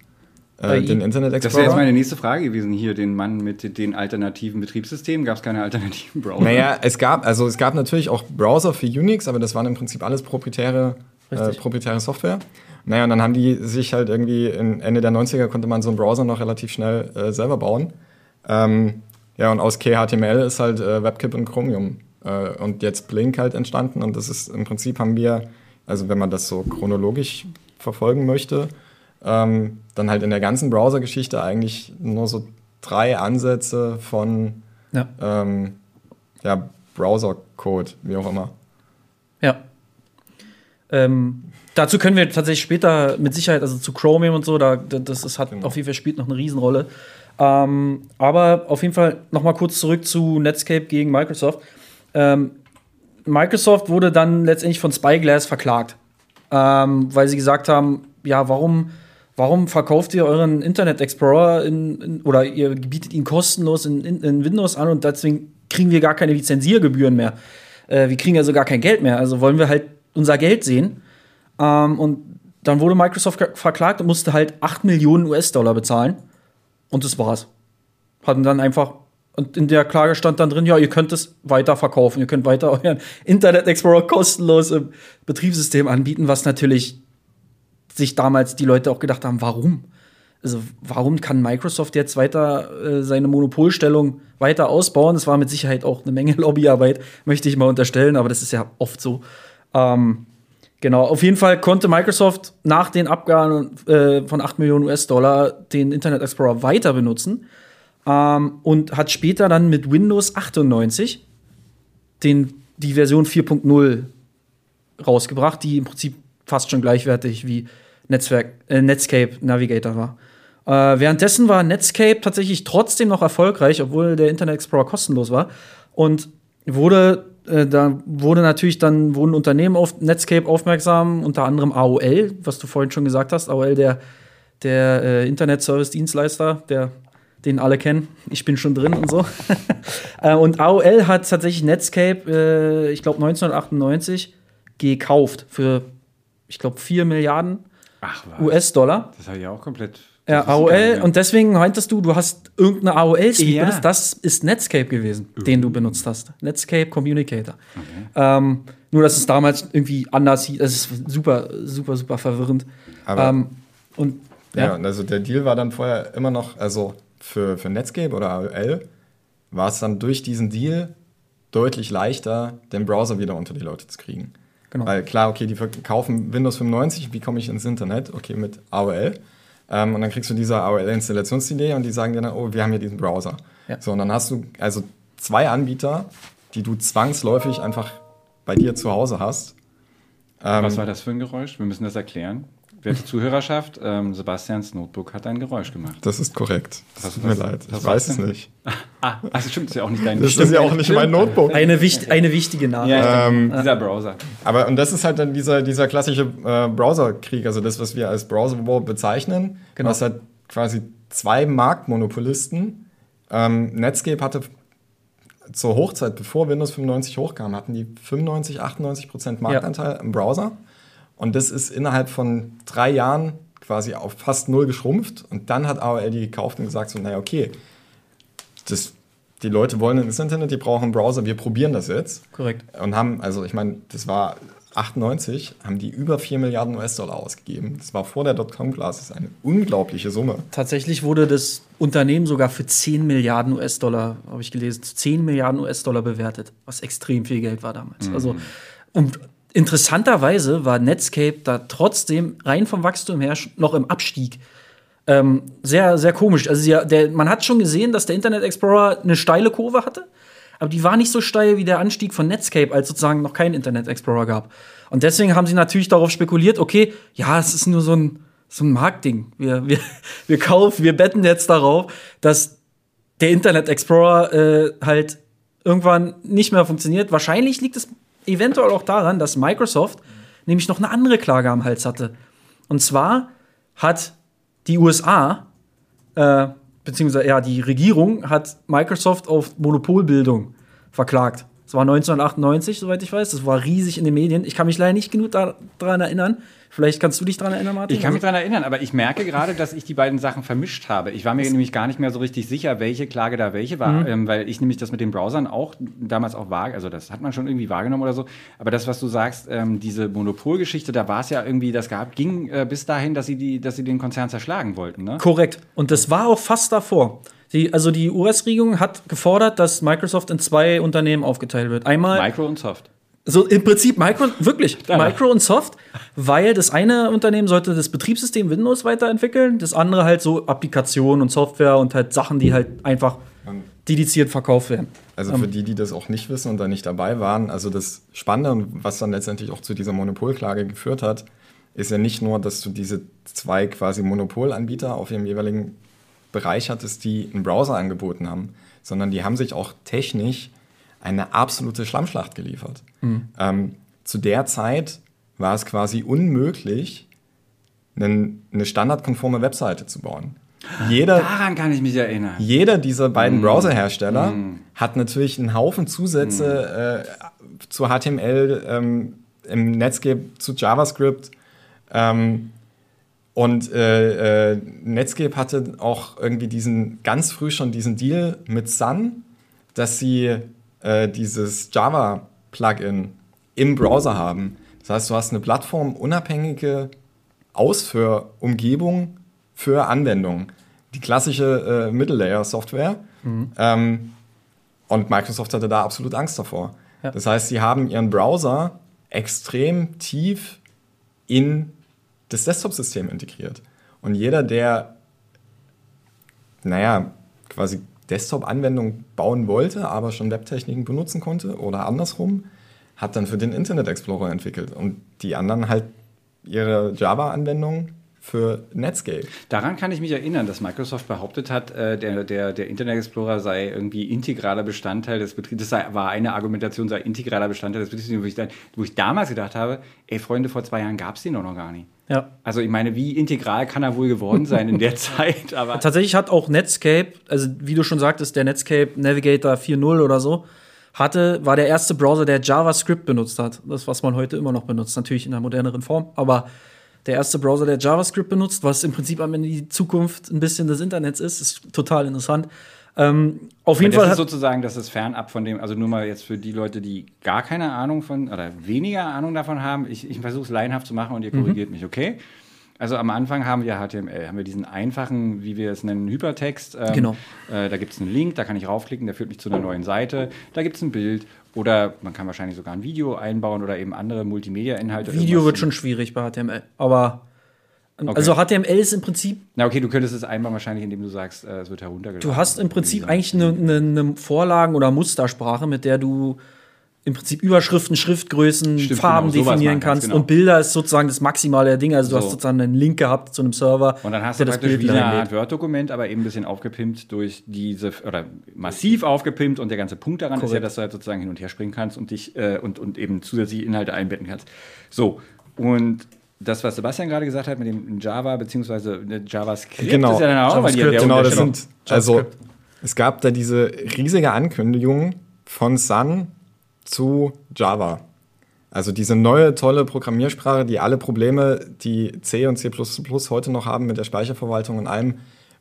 äh, den Internet Explorer. Das wäre jetzt meine nächste Frage gewesen hier, den Mann mit den alternativen Betriebssystemen. Gab es keine alternativen Browser? Naja, es gab, also es gab natürlich auch Browser für Unix, aber das waren im Prinzip alles proprietäre, äh, proprietäre Software. Naja, und dann haben die sich halt irgendwie Ende der 90er konnte man so einen Browser noch relativ schnell äh, selber bauen. Ähm, ja, und aus KHTML ist halt äh, WebKit und Chromium äh, und jetzt Blink halt entstanden. Und das ist im Prinzip haben wir, also wenn man das so chronologisch verfolgen möchte, ähm, dann halt in der ganzen Browser-Geschichte eigentlich nur so drei Ansätze von ja. Ähm, ja, Browser-Code, wie auch immer. Ja. Ähm, dazu können wir tatsächlich später mit Sicherheit, also zu Chromium und so, da, das, das hat genau. auf jeden Fall spielt noch eine Riesenrolle. Ähm, aber auf jeden Fall noch mal kurz zurück zu Netscape gegen Microsoft. Ähm, Microsoft wurde dann letztendlich von Spyglass verklagt, ähm, weil sie gesagt haben, ja, warum, warum verkauft ihr euren Internet Explorer in, in, oder ihr bietet ihn kostenlos in, in, Windows an und deswegen kriegen wir gar keine Lizenziergebühren mehr. Äh, wir kriegen also gar kein Geld mehr. Also wollen wir halt unser Geld sehen. Ähm, und dann wurde Microsoft verklagt und musste halt 8 Millionen US-Dollar bezahlen. Und das war's. Hatten dann einfach, und in der Klage stand dann drin, ja, ihr könnt es weiter verkaufen, ihr könnt weiter euren Internet Explorer kostenlos im Betriebssystem anbieten, was natürlich sich damals die Leute auch gedacht haben, warum? Also warum kann Microsoft jetzt weiter äh, seine Monopolstellung weiter ausbauen? Das war mit Sicherheit auch eine Menge Lobbyarbeit, möchte ich mal unterstellen, aber das ist ja oft so. Ähm, Genau, auf jeden Fall konnte Microsoft nach den Abgaben äh, von 8 Millionen US-Dollar den Internet Explorer weiter benutzen ähm, und hat später dann mit Windows 98 den, die Version 4.0 rausgebracht, die im Prinzip fast schon gleichwertig wie Netzwerk, äh, Netscape Navigator war. Äh, währenddessen war Netscape tatsächlich trotzdem noch erfolgreich, obwohl der Internet Explorer kostenlos war und wurde äh, da wurde natürlich dann wurden Unternehmen auf Netscape aufmerksam, unter anderem AOL, was du vorhin schon gesagt hast. AOL, der, der äh, Internet-Service-Dienstleister, der den alle kennen. Ich bin schon drin und so. äh, und AOL hat tatsächlich Netscape, äh, ich glaube 1998, gekauft für, ich glaube, 4 Milliarden US-Dollar. Das habe ich auch komplett ja, AOL. Und deswegen meintest du, du hast irgendeine AOL-Suite ja. benutzt. Das ist Netscape gewesen, uh. den du benutzt hast. Netscape Communicator. Okay. Ähm, nur, dass es damals irgendwie anders hieß. Das ist super, super, super verwirrend. Aber ähm, und ja. ja, also der Deal war dann vorher immer noch, also für, für Netscape oder AOL war es dann durch diesen Deal deutlich leichter, den Browser wieder unter die Leute zu kriegen. Genau. Weil klar, okay, die kaufen Windows 95, wie komme ich ins Internet? Okay, mit AOL. Ähm, und dann kriegst du diese AOL-Installations-CD und die sagen dir dann, oh, wir haben hier diesen Browser. Ja. So, und dann hast du also zwei Anbieter, die du zwangsläufig einfach bei dir zu Hause hast. Ähm, Was war das für ein Geräusch? Wir müssen das erklären. Werte Zuhörerschaft, ähm, Sebastians Notebook hat ein Geräusch gemacht. Das ist korrekt. Das tut mir leid. Ich weiß es nicht. Ah, also stimmt, das ist ja auch nicht dein Das stimmt, ist ja auch nicht mein Notebook. Eine, wicht, eine wichtige Nachricht. Ja, ähm, dieser Browser. Aber und das ist halt dann dieser, dieser klassische äh, Browserkrieg, also das, was wir als Browser War bezeichnen. Genau. Was halt quasi zwei Marktmonopolisten. Ähm, Netscape hatte zur Hochzeit, bevor Windows 95 hochkam, hatten die 95, 98 Prozent Marktanteil ja. im Browser. Und das ist innerhalb von drei Jahren quasi auf fast null geschrumpft. Und dann hat AOL die gekauft und gesagt so, naja, okay, das, die Leute wollen ins Internet, die brauchen einen Browser, wir probieren das jetzt. Korrekt. Und haben, also ich meine, das war 98, haben die über 4 Milliarden US-Dollar ausgegeben. Das war vor der Dotcom-Blase, das ist eine unglaubliche Summe. Tatsächlich wurde das Unternehmen sogar für 10 Milliarden US-Dollar, habe ich gelesen, 10 Milliarden US-Dollar bewertet, was extrem viel Geld war damals. Mhm. Also, und interessanterweise war Netscape da trotzdem rein vom Wachstum her noch im Abstieg. Ähm, sehr, sehr komisch. Also ja, der, man hat schon gesehen, dass der Internet Explorer eine steile Kurve hatte, aber die war nicht so steil wie der Anstieg von Netscape, als sozusagen noch kein Internet Explorer gab. Und deswegen haben sie natürlich darauf spekuliert, okay, ja, es ist nur so ein, so ein Marktding. Wir, wir, wir kaufen, wir betten jetzt darauf, dass der Internet Explorer äh, halt irgendwann nicht mehr funktioniert. Wahrscheinlich liegt es eventuell auch daran, dass Microsoft nämlich noch eine andere Klage am Hals hatte. Und zwar hat die USA, äh, beziehungsweise ja, die Regierung hat Microsoft auf Monopolbildung verklagt. Das war 1998, soweit ich weiß. Das war riesig in den Medien. Ich kann mich leider nicht genug daran erinnern. Vielleicht kannst du dich daran erinnern, Martin? Ich kann mich daran erinnern, aber ich merke gerade, dass ich die beiden Sachen vermischt habe. Ich war mir nämlich gar nicht mehr so richtig sicher, welche Klage da welche war, mhm. ähm, weil ich nämlich das mit den Browsern auch damals auch war, also das hat man schon irgendwie wahrgenommen oder so. Aber das, was du sagst, ähm, diese Monopolgeschichte, da war es ja irgendwie, das gab, ging äh, bis dahin, dass sie, die, dass sie den Konzern zerschlagen wollten. Ne? Korrekt. Und das war auch fast davor. Die, also die US-Regierung hat gefordert, dass Microsoft in zwei Unternehmen aufgeteilt wird. Einmal Micro und Soft. So im Prinzip Micro, wirklich, Micro und Soft, weil das eine Unternehmen sollte das Betriebssystem Windows weiterentwickeln, das andere halt so Applikationen und Software und halt Sachen, die halt einfach dediziert verkauft werden. Also für ähm. die, die das auch nicht wissen und da nicht dabei waren, also das Spannende und was dann letztendlich auch zu dieser Monopolklage geführt hat, ist ja nicht nur, dass du diese zwei quasi Monopolanbieter auf ihrem jeweiligen Bereich hattest, die einen Browser angeboten haben, sondern die haben sich auch technisch eine absolute Schlammschlacht geliefert. Mhm. Ähm, zu der Zeit war es quasi unmöglich, einen, eine standardkonforme Webseite zu bauen. Jeder, Daran kann ich mich erinnern. Jeder dieser beiden mm. Browserhersteller mm. hat natürlich einen Haufen Zusätze mm. äh, zu HTML, ähm, im Netscape zu JavaScript. Ähm, und äh, äh, Netscape hatte auch irgendwie diesen ganz früh schon diesen Deal mit Sun, dass sie äh, dieses Java-Plugin im Browser haben. Das heißt, du hast eine plattformunabhängige Ausführumgebung für Anwendungen. Die klassische äh, Middle-Layer-Software. Mhm. Ähm, und Microsoft hatte da absolut Angst davor. Ja. Das heißt, sie haben ihren Browser extrem tief in das Desktop-System integriert. Und jeder, der, naja, quasi Desktop-Anwendung bauen wollte, aber schon Webtechniken benutzen konnte oder andersrum, hat dann für den Internet Explorer entwickelt. Und die anderen halt ihre Java-Anwendung für Netscape. Daran kann ich mich erinnern, dass Microsoft behauptet hat, äh, der, der, der Internet Explorer sei irgendwie integraler Bestandteil des Betriebs. Das sei, war eine Argumentation, sei integraler Bestandteil des Betriebssystems, wo ich, dann, wo ich damals gedacht habe, ey Freunde, vor zwei Jahren gab es den doch noch gar nicht. Ja. Also ich meine, wie integral kann er wohl geworden sein in der Zeit? Aber Tatsächlich hat auch Netscape, also wie du schon sagtest, der Netscape Navigator 4.0 oder so, hatte, war der erste Browser, der JavaScript benutzt hat. Das, was man heute immer noch benutzt, natürlich in einer moderneren Form. Aber der erste Browser, der JavaScript benutzt, was im Prinzip am Ende die Zukunft ein bisschen des Internets ist, ist total interessant. Ähm, auf jeden das Fall. Das ist sozusagen, das ist fernab von dem, also nur mal jetzt für die Leute, die gar keine Ahnung von oder weniger Ahnung davon haben. Ich, ich versuche es laienhaft zu machen und ihr mhm. korrigiert mich, okay? Also am Anfang haben wir HTML, haben wir diesen einfachen, wie wir es nennen, Hypertext. Ähm, genau. Äh, da gibt es einen Link, da kann ich raufklicken, der führt mich zu einer neuen Seite. Da gibt es ein Bild oder man kann wahrscheinlich sogar ein Video einbauen oder eben andere Multimedia-Inhalte. Video wird schon schwierig bei HTML, aber Okay. Also HTML ist im Prinzip. Na okay, du könntest es einbauen wahrscheinlich, indem du sagst, äh, es wird heruntergeladen. Du hast im Prinzip eigentlich eine, eine, eine Vorlagen- oder Mustersprache, mit der du im Prinzip Überschriften, Schriftgrößen, Stimmt, Farben genau, definieren kannst. Genau. Und Bilder ist sozusagen das Maximale der Dinge. Also so. du hast sozusagen einen Link gehabt zu einem Server. Und dann hast du praktisch Bild wie eine Art Word-Dokument, aber eben ein bisschen aufgepimpt durch diese, oder massiv aufgepimpt und der ganze Punkt daran Korrekt. ist ja, dass du halt sozusagen hin und her springen kannst und dich äh, und, und eben zusätzliche Inhalte einbetten kannst. So, und das, was Sebastian gerade gesagt hat mit dem Java bzw. JavaScript, genau. ist ja dann auch, JavaScript, weil genau, das sind, also es gab da diese riesige Ankündigung von Sun zu Java. Also diese neue tolle Programmiersprache, die alle Probleme, die C und C++ heute noch haben mit der Speicherverwaltung und allem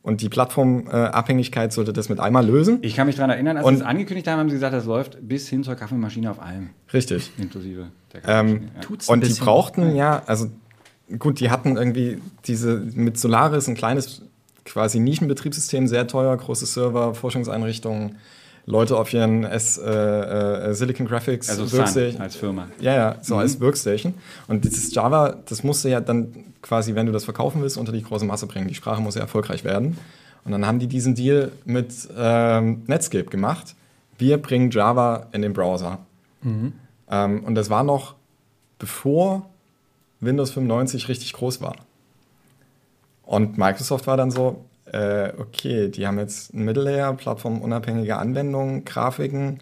und die Plattformabhängigkeit sollte das mit einmal lösen. Ich kann mich daran erinnern, als sie es angekündigt haben, haben sie gesagt, das läuft bis hin zur Kaffeemaschine auf allem. Richtig. Inklusive der Kaffeemaschine. Ähm, ja. Und die brauchten ja, also gut, die hatten irgendwie diese mit Solaris ein kleines quasi Nischenbetriebssystem, sehr teuer, große Server, Forschungseinrichtungen, Leute auf ihren S, äh, äh, Silicon Graphics also Workstation. als Firma. Ja, ja, so mhm. als Workstation. Und dieses Java, das musste ja dann quasi, wenn du das verkaufen willst, unter die große Masse bringen. Die Sprache muss ja erfolgreich werden. Und dann haben die diesen Deal mit ähm, Netscape gemacht. Wir bringen Java in den Browser. Mhm. Ähm, und das war noch bevor Windows 95 richtig groß war. Und Microsoft war dann so, äh, okay, die haben jetzt ein Middle Layer, plattformunabhängige Anwendungen, Grafiken.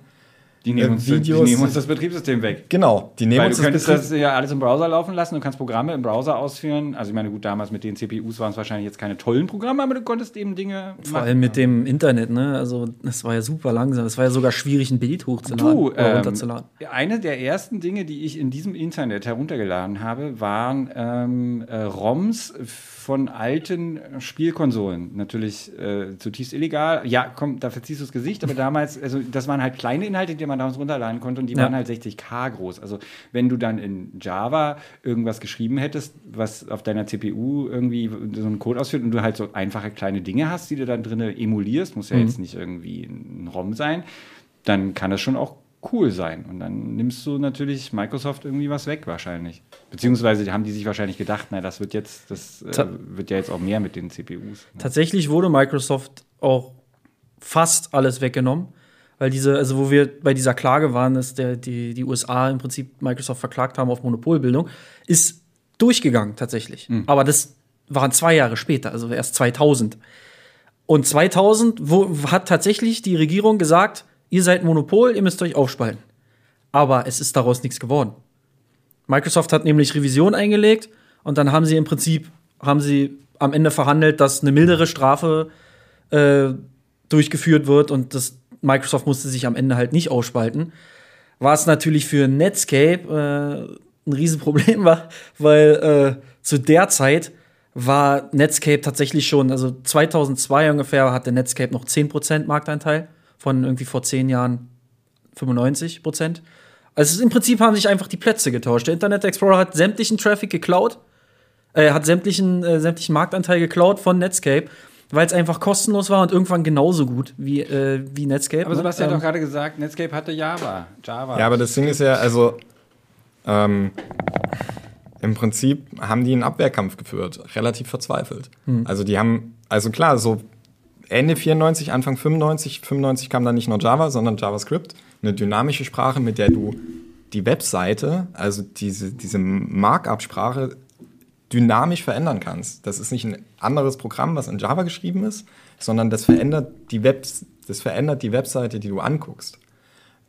Die nehmen, uns, Videos, die nehmen uns das Betriebssystem weg. Genau, die nehmen Weil uns du könntest das, das ja alles im Browser laufen lassen, du kannst Programme im Browser ausführen. Also ich meine, gut, damals mit den CPUs waren es wahrscheinlich jetzt keine tollen Programme, aber du konntest eben Dinge Vor machen. allem mit dem Internet, ne? Also das war ja super langsam. Es war ja sogar schwierig, ein Bild hochzuladen du, ähm, runterzuladen. Eine der ersten Dinge, die ich in diesem Internet heruntergeladen habe, waren ähm, äh, ROMs von alten Spielkonsolen. Natürlich äh, zutiefst illegal. Ja, komm, da verziehst du das Gesicht, aber damals, also das waren halt kleine Inhalte, die man damals runterladen konnte und die ja. waren halt 60k groß. Also wenn du dann in Java irgendwas geschrieben hättest, was auf deiner CPU irgendwie so einen Code ausführt und du halt so einfache kleine Dinge hast, die du dann drin emulierst, muss ja mhm. jetzt nicht irgendwie ein ROM sein, dann kann das schon auch cool sein. Und dann nimmst du natürlich Microsoft irgendwie was weg wahrscheinlich. Beziehungsweise haben die sich wahrscheinlich gedacht, na, das wird jetzt, das äh, wird ja jetzt auch mehr mit den CPUs. Ne? Tatsächlich wurde Microsoft auch fast alles weggenommen. Weil diese, also wo wir bei dieser Klage waren, dass der, die, die USA im Prinzip Microsoft verklagt haben auf Monopolbildung, ist durchgegangen tatsächlich. Mhm. Aber das waren zwei Jahre später, also erst 2000. Und 2000 wo, hat tatsächlich die Regierung gesagt, ihr seid Monopol, ihr müsst euch aufspalten. Aber es ist daraus nichts geworden. Microsoft hat nämlich Revision eingelegt und dann haben sie im Prinzip, haben sie am Ende verhandelt, dass eine mildere Strafe äh, durchgeführt wird und das Microsoft musste sich am Ende halt nicht ausspalten. Was natürlich für Netscape äh, ein Riesenproblem war, weil äh, zu der Zeit war Netscape tatsächlich schon, also 2002 ungefähr hatte Netscape noch 10% Marktanteil von irgendwie vor 10 Jahren 95% Also im Prinzip haben sich einfach die Plätze getauscht. Der Internet Explorer hat sämtlichen Traffic geklaut, äh, hat sämtlichen, äh, sämtlichen Marktanteil geklaut von Netscape weil es einfach kostenlos war und irgendwann genauso gut wie, äh, wie Netscape. Aber Sebastian ne? hat doch gerade gesagt, Netscape hatte Java. Java. Ja, aber das Ding ist ja, also ähm, im Prinzip haben die einen Abwehrkampf geführt, relativ verzweifelt. Hm. Also die haben, also klar, so Ende 94, Anfang 95, 95 kam dann nicht nur Java, sondern JavaScript, eine dynamische Sprache, mit der du die Webseite, also diese, diese Markup-Sprache dynamisch verändern kannst. Das ist nicht ein anderes Programm, was in Java geschrieben ist, sondern das verändert die, Web, das verändert die Webseite, die du anguckst.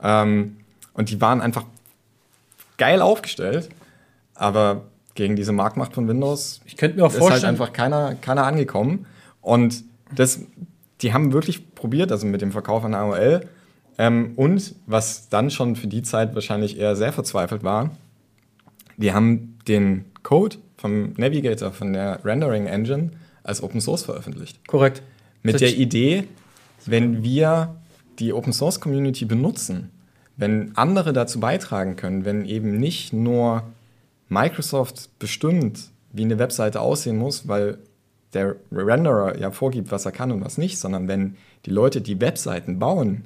Ähm, und die waren einfach geil aufgestellt, aber gegen diese Marktmacht von Windows ich könnte mir auch vorstellen, ist halt einfach keiner, keiner angekommen. Und das, die haben wirklich probiert, also mit dem Verkauf an AOL. Ähm, und was dann schon für die Zeit wahrscheinlich eher sehr verzweifelt war, die haben den Code vom Navigator, von der Rendering Engine als Open Source veröffentlicht. Korrekt. Mit der Idee, wenn wir die Open Source Community benutzen, wenn andere dazu beitragen können, wenn eben nicht nur Microsoft bestimmt, wie eine Webseite aussehen muss, weil der Renderer ja vorgibt, was er kann und was nicht, sondern wenn die Leute, die Webseiten bauen,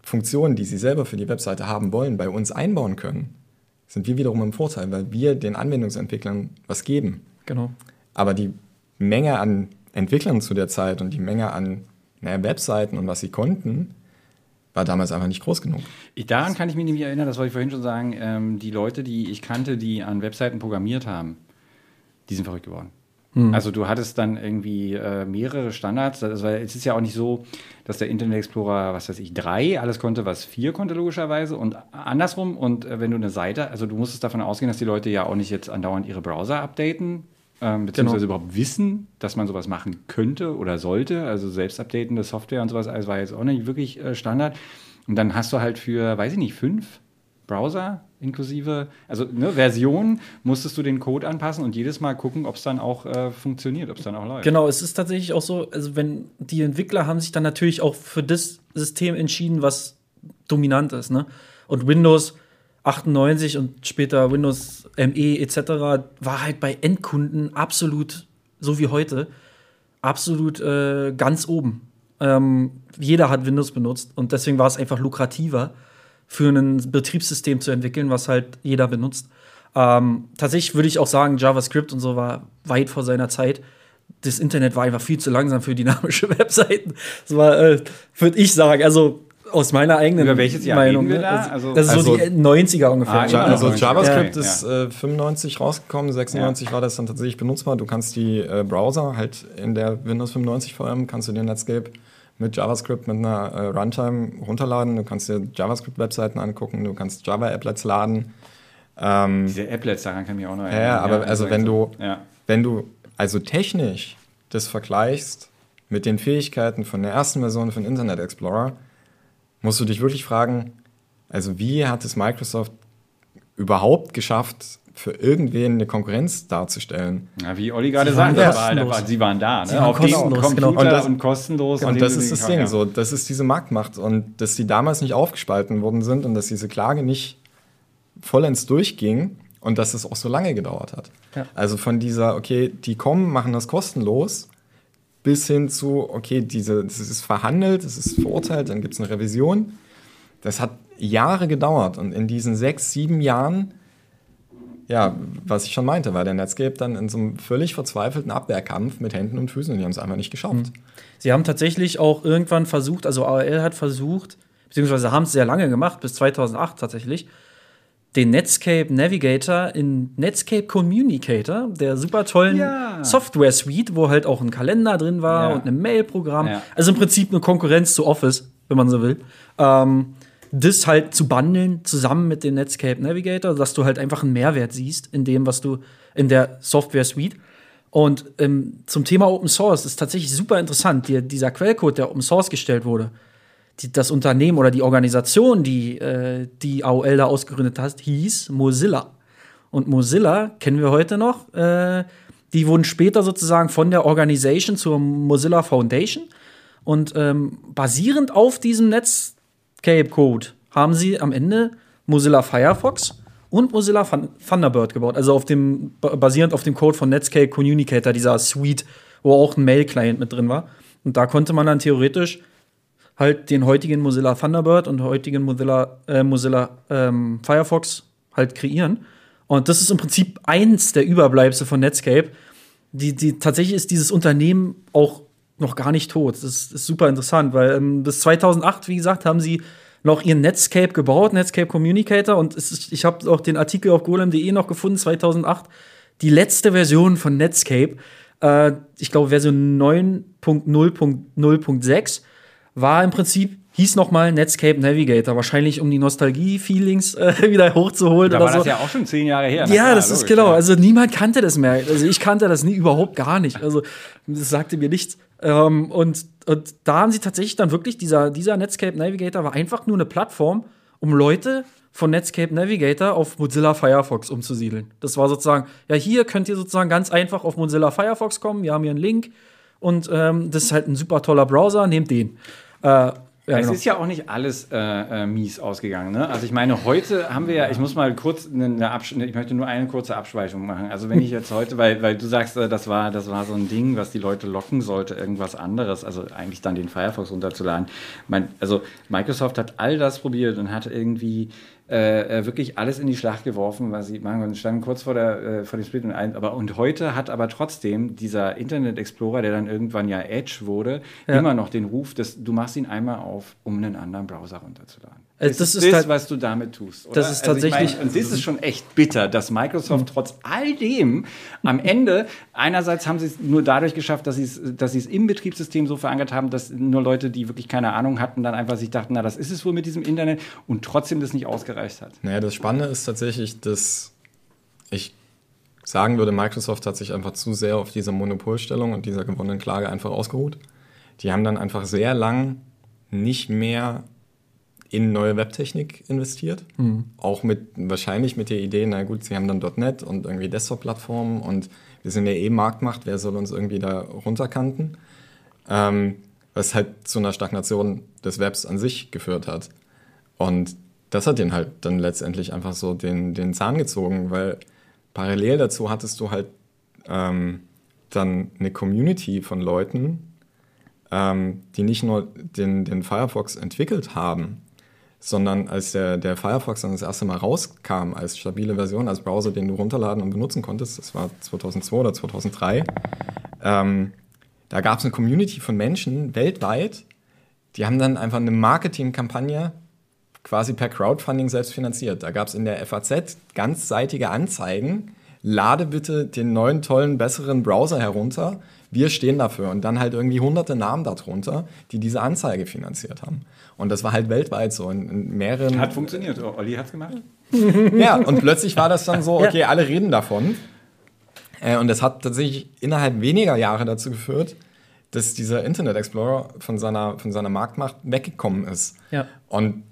Funktionen, die sie selber für die Webseite haben wollen, bei uns einbauen können, sind wir wiederum im Vorteil, weil wir den Anwendungsentwicklern was geben. Genau. Aber die Menge an Entwicklern zu der Zeit und die Menge an naja, Webseiten und was sie konnten, war damals einfach nicht groß genug. Ich, daran kann ich mich nämlich erinnern, das wollte ich vorhin schon sagen, ähm, die Leute, die ich kannte, die an Webseiten programmiert haben, die sind verrückt geworden. Hm. Also du hattest dann irgendwie äh, mehrere Standards. Also es ist ja auch nicht so, dass der Internet Explorer, was weiß ich, drei alles konnte, was vier konnte logischerweise und andersrum. Und äh, wenn du eine Seite, also du musstest davon ausgehen, dass die Leute ja auch nicht jetzt andauernd ihre Browser updaten, ähm, beziehungsweise genau. überhaupt wissen, dass man sowas machen könnte oder sollte. Also selbst updatende Software und sowas, also war jetzt auch nicht wirklich äh, Standard. Und dann hast du halt für, weiß ich nicht, fünf Browser inklusive, also ne, Version, musstest du den Code anpassen und jedes Mal gucken, ob es dann auch äh, funktioniert, ob es dann auch läuft. Genau, es ist tatsächlich auch so, also wenn die Entwickler haben sich dann natürlich auch für das System entschieden, was dominant ist, ne? Und Windows 98 und später Windows ME etc. war halt bei Endkunden absolut, so wie heute, absolut äh, ganz oben. Ähm, jeder hat Windows benutzt und deswegen war es einfach lukrativer für ein Betriebssystem zu entwickeln, was halt jeder benutzt. Ähm, tatsächlich würde ich auch sagen, JavaScript und so war weit vor seiner Zeit. Das Internet war einfach viel zu langsam für dynamische Webseiten. Das war, äh, würde ich sagen, also aus meiner eigenen Über welches Jahr Meinung. Wir da? Also, das ist also, so die 90er ungefähr. Ah, ja, also JavaScript ja. ist äh, 95 rausgekommen, 96 ja. war das dann tatsächlich benutzbar. Du kannst die äh, Browser halt in der Windows 95 VM, kannst du den Netscape mit JavaScript mit einer äh, Runtime runterladen. Du kannst dir JavaScript-Webseiten angucken, du kannst Java-Applets laden. Ähm, Diese Applets, daran kann ich auch noch erinnern. Ja, aber ja, also wenn du, ja. wenn du also technisch das vergleichst mit den Fähigkeiten von der ersten Version von Internet Explorer, musst du dich wirklich fragen, also wie hat es Microsoft überhaupt geschafft, für irgendwen eine Konkurrenz darzustellen. Ja, wie Olli gerade sagte, war, war, sie waren da, ne? Sie waren auf kostenlos, Computer genau. und, das, und kostenlos. Und, und das ist das Ding, ja. so, das ist diese Marktmacht und dass sie damals nicht aufgespalten worden sind und dass diese Klage nicht vollends durchging und dass es auch so lange gedauert hat. Ja. Also von dieser, okay, die kommen, machen das kostenlos, bis hin zu, okay, diese, das ist verhandelt, das ist verurteilt, dann gibt es eine Revision. Das hat Jahre gedauert und in diesen sechs, sieben Jahren ja, was ich schon meinte, war der Netscape dann in so einem völlig verzweifelten Abwehrkampf mit Händen und Füßen und die haben es einfach nicht geschafft. Mhm. Sie haben tatsächlich auch irgendwann versucht, also AOL hat versucht, beziehungsweise haben es sehr lange gemacht, bis 2008 tatsächlich, den Netscape Navigator in Netscape Communicator, der super tollen ja. Software Suite, wo halt auch ein Kalender drin war ja. und ein Mail-Programm. Ja. Also im Prinzip eine Konkurrenz zu Office, wenn man so will. Ähm, das halt zu bundeln zusammen mit dem Netscape Navigator, dass du halt einfach einen Mehrwert siehst in dem, was du in der Software Suite. Und ähm, zum Thema Open Source ist tatsächlich super interessant. Die, dieser Quellcode, der Open Source gestellt wurde, die, das Unternehmen oder die Organisation, die äh, die AOL da ausgegründet hat, hieß Mozilla. Und Mozilla kennen wir heute noch. Äh, die wurden später sozusagen von der Organisation zur Mozilla Foundation. Und ähm, basierend auf diesem Netz Escape Code haben sie am Ende Mozilla Firefox und Mozilla Thunderbird gebaut. Also auf dem, basierend auf dem Code von Netscape Communicator, dieser Suite, wo auch ein Mail-Client mit drin war. Und da konnte man dann theoretisch halt den heutigen Mozilla Thunderbird und heutigen Mozilla, äh, Mozilla ähm, Firefox halt kreieren. Und das ist im Prinzip eins der Überbleibsel von Netscape. Die, die, tatsächlich ist dieses Unternehmen auch noch gar nicht tot. Das ist, ist super interessant, weil ähm, bis 2008, wie gesagt, haben sie noch ihren Netscape gebaut, Netscape Communicator. Und ist, ich habe auch den Artikel auf golem.de noch gefunden, 2008. Die letzte Version von Netscape, äh, ich glaube Version 9.0.0.6, war im Prinzip hieß nochmal Netscape Navigator, wahrscheinlich um die Nostalgie-Feelings äh, wieder hochzuholen. Da oder war so. das ja auch schon zehn Jahre her. Ja, das ist genau. Also niemand kannte das mehr. Also ich kannte das nie überhaupt gar nicht. Also das sagte mir nichts. Ähm, und, und da haben sie tatsächlich dann wirklich, dieser, dieser Netscape Navigator war einfach nur eine Plattform, um Leute von Netscape Navigator auf Mozilla Firefox umzusiedeln. Das war sozusagen, ja, hier könnt ihr sozusagen ganz einfach auf Mozilla Firefox kommen. Wir haben hier einen Link und ähm, das ist halt ein super toller Browser, nehmt den. Äh, ja, es genau. ist ja auch nicht alles äh, äh, mies ausgegangen. Ne? Also ich meine, heute haben wir ja, ich muss mal kurz eine, eine Absch ich möchte nur eine kurze Abschweichung machen. Also wenn ich jetzt heute, weil, weil du sagst, äh, das war, das war so ein Ding, was die Leute locken sollte, irgendwas anderes, also eigentlich dann den Firefox runterzuladen. Mein, also Microsoft hat all das probiert und hat irgendwie äh, äh, wirklich alles in die Schlacht geworfen, was sie machen konnten. Standen kurz vor, der, äh, vor dem Split und ein, aber und heute hat aber trotzdem dieser Internet Explorer, der dann irgendwann ja Edge wurde, ja. immer noch den Ruf, dass du machst ihn einmal auf, um einen anderen Browser runterzuladen. Also das, das ist das, was du damit tust. Oder? Das ist tatsächlich. Also ich mein, und das ist schon echt bitter, dass Microsoft mhm. trotz all dem am Ende einerseits haben sie es nur dadurch geschafft, dass sie es, dass sie es im Betriebssystem so verankert haben, dass nur Leute, die wirklich keine Ahnung hatten, dann einfach sich dachten, na, das ist es wohl mit diesem Internet und trotzdem das nicht ausgereicht hat. Naja, das Spannende ist tatsächlich, dass ich sagen würde, Microsoft hat sich einfach zu sehr auf dieser Monopolstellung und dieser gewonnenen Klage einfach ausgeruht. Die haben dann einfach sehr lang nicht mehr in neue Webtechnik investiert. Mhm. Auch mit, wahrscheinlich mit der Idee, na gut, sie haben dann .NET und irgendwie Desktop-Plattformen und wir sind ja eh Marktmacht, wer soll uns irgendwie da runterkanten? Ähm, was halt zu einer Stagnation des Webs an sich geführt hat. Und das hat den halt dann letztendlich einfach so den, den Zahn gezogen, weil parallel dazu hattest du halt ähm, dann eine Community von Leuten, ähm, die nicht nur den, den Firefox entwickelt haben, sondern als der, der Firefox dann das erste Mal rauskam als stabile Version, als Browser, den du runterladen und benutzen konntest, das war 2002 oder 2003, ähm, da gab es eine Community von Menschen weltweit, die haben dann einfach eine Marketingkampagne quasi per Crowdfunding selbst finanziert. Da gab es in der FAZ ganzseitige Anzeigen, lade bitte den neuen, tollen, besseren Browser herunter. Wir stehen dafür. Und dann halt irgendwie hunderte Namen darunter, die diese Anzeige finanziert haben. Und das war halt weltweit so in, in mehreren. Hat funktioniert. Olli hat's gemacht. ja, und plötzlich war das dann so, okay, alle reden davon. Äh, und das hat tatsächlich innerhalb weniger Jahre dazu geführt, dass dieser Internet Explorer von seiner, von seiner Marktmacht weggekommen ist. Ja. Und